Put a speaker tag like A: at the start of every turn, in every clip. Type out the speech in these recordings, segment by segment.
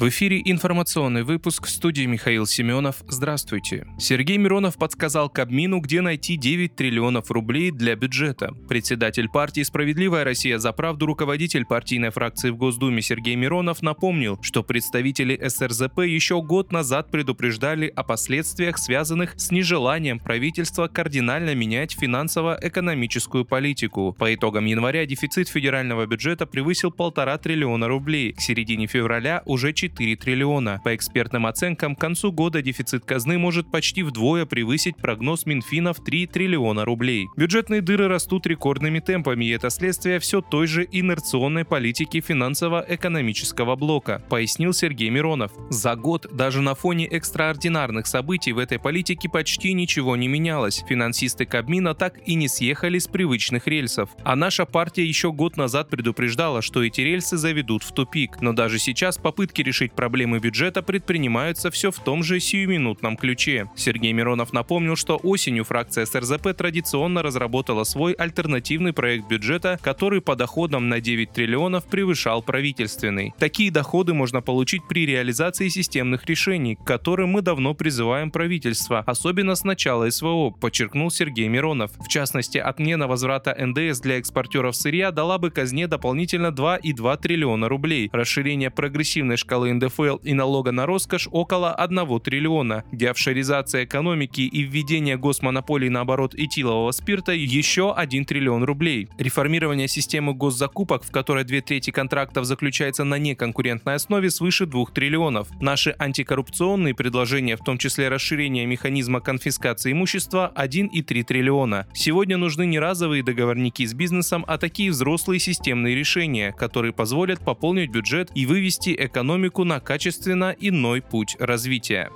A: В эфире информационный выпуск в студии Михаил Семенов. Здравствуйте. Сергей Миронов подсказал Кабмину, где найти 9 триллионов рублей для бюджета. Председатель партии «Справедливая Россия за правду» руководитель партийной фракции в Госдуме Сергей Миронов напомнил, что представители СРЗП еще год назад предупреждали о последствиях, связанных с нежеланием правительства кардинально менять финансово-экономическую политику. По итогам января дефицит федерального бюджета превысил полтора триллиона рублей. К середине февраля уже 4 4 триллиона. По экспертным оценкам, к концу года дефицит казны может почти вдвое превысить прогноз Минфина в 3 триллиона рублей. Бюджетные дыры растут рекордными темпами, и это следствие все той же инерционной политики финансово-экономического блока, пояснил Сергей Миронов. За год даже на фоне экстраординарных событий в этой политике почти ничего не менялось. Финансисты Кабмина так и не съехали с привычных рельсов. А наша партия еще год назад предупреждала, что эти рельсы заведут в тупик. Но даже сейчас попытки решить решить проблемы бюджета предпринимаются все в том же сиюминутном ключе. Сергей Миронов напомнил, что осенью фракция СРЗП традиционно разработала свой альтернативный проект бюджета, который по доходам на 9 триллионов превышал правительственный. Такие доходы можно получить при реализации системных решений, к которым мы давно призываем правительство, особенно с начала СВО, подчеркнул Сергей Миронов. В частности, отмена возврата НДС для экспортеров сырья дала бы казне дополнительно 2,2 триллиона рублей. Расширение прогрессивной шкалы НДФЛ и налога на роскошь около 1 триллиона, деофшоризация экономики и введение госмонополий на оборот этилового спирта еще 1 триллион рублей. Реформирование системы госзакупок, в которой две трети контрактов заключается на неконкурентной основе свыше 2 триллионов. Наши антикоррупционные предложения, в том числе расширение механизма конфискации имущества, 1,3 триллиона. Сегодня нужны не разовые договорники с бизнесом, а такие взрослые системные решения, которые позволят пополнить бюджет и вывести экономику экономику на качественно иной путь развития.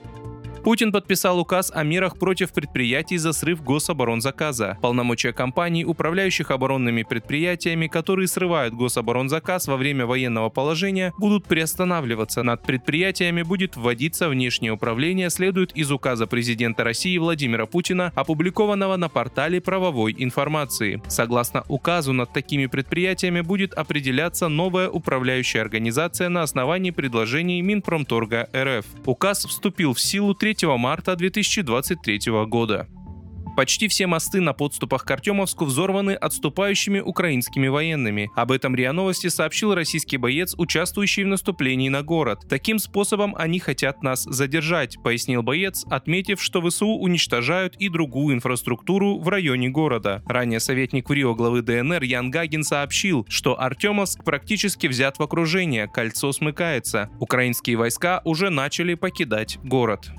A: Путин подписал указ о мерах против предприятий за срыв гособоронзаказа. Полномочия компаний, управляющих оборонными предприятиями, которые срывают гособоронзаказ во время военного положения, будут приостанавливаться. Над предприятиями будет вводиться внешнее управление, следует из указа президента России Владимира Путина, опубликованного на портале правовой информации. Согласно указу, над такими предприятиями будет определяться новая управляющая организация на основании предложений Минпромторга РФ. Указ вступил в силу 3 3 марта 2023 года. Почти все мосты на подступах к Артемовску взорваны отступающими украинскими военными. Об этом РИА Новости сообщил российский боец, участвующий в наступлении на город. Таким способом они хотят нас задержать, пояснил боец, отметив, что ВСУ уничтожают и другую инфраструктуру в районе города. Ранее советник Рио главы ДНР Ян Гагин сообщил, что Артемовск практически взят в окружение, кольцо смыкается. Украинские войска уже начали покидать город.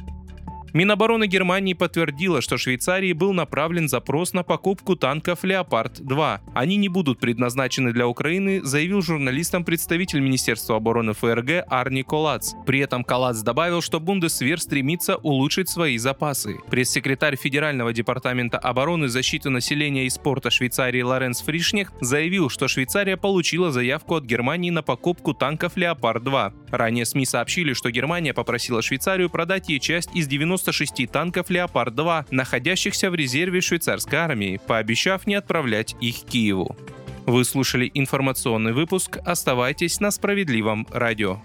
A: Минобороны Германии подтвердила, что Швейцарии был направлен запрос на покупку танков «Леопард-2». Они не будут предназначены для Украины, заявил журналистам представитель Министерства обороны ФРГ Арни Колац. При этом Колац добавил, что Бундесвер стремится улучшить свои запасы. Пресс-секретарь Федерального департамента обороны, защиты населения и спорта Швейцарии Лоренс Фришнех заявил, что Швейцария получила заявку от Германии на покупку танков «Леопард-2». Ранее СМИ сообщили, что Германия попросила Швейцарию продать ей часть из 90 96 танков «Леопард-2», находящихся в резерве швейцарской армии, пообещав не отправлять их Киеву. Вы слушали информационный выпуск. Оставайтесь на справедливом радио.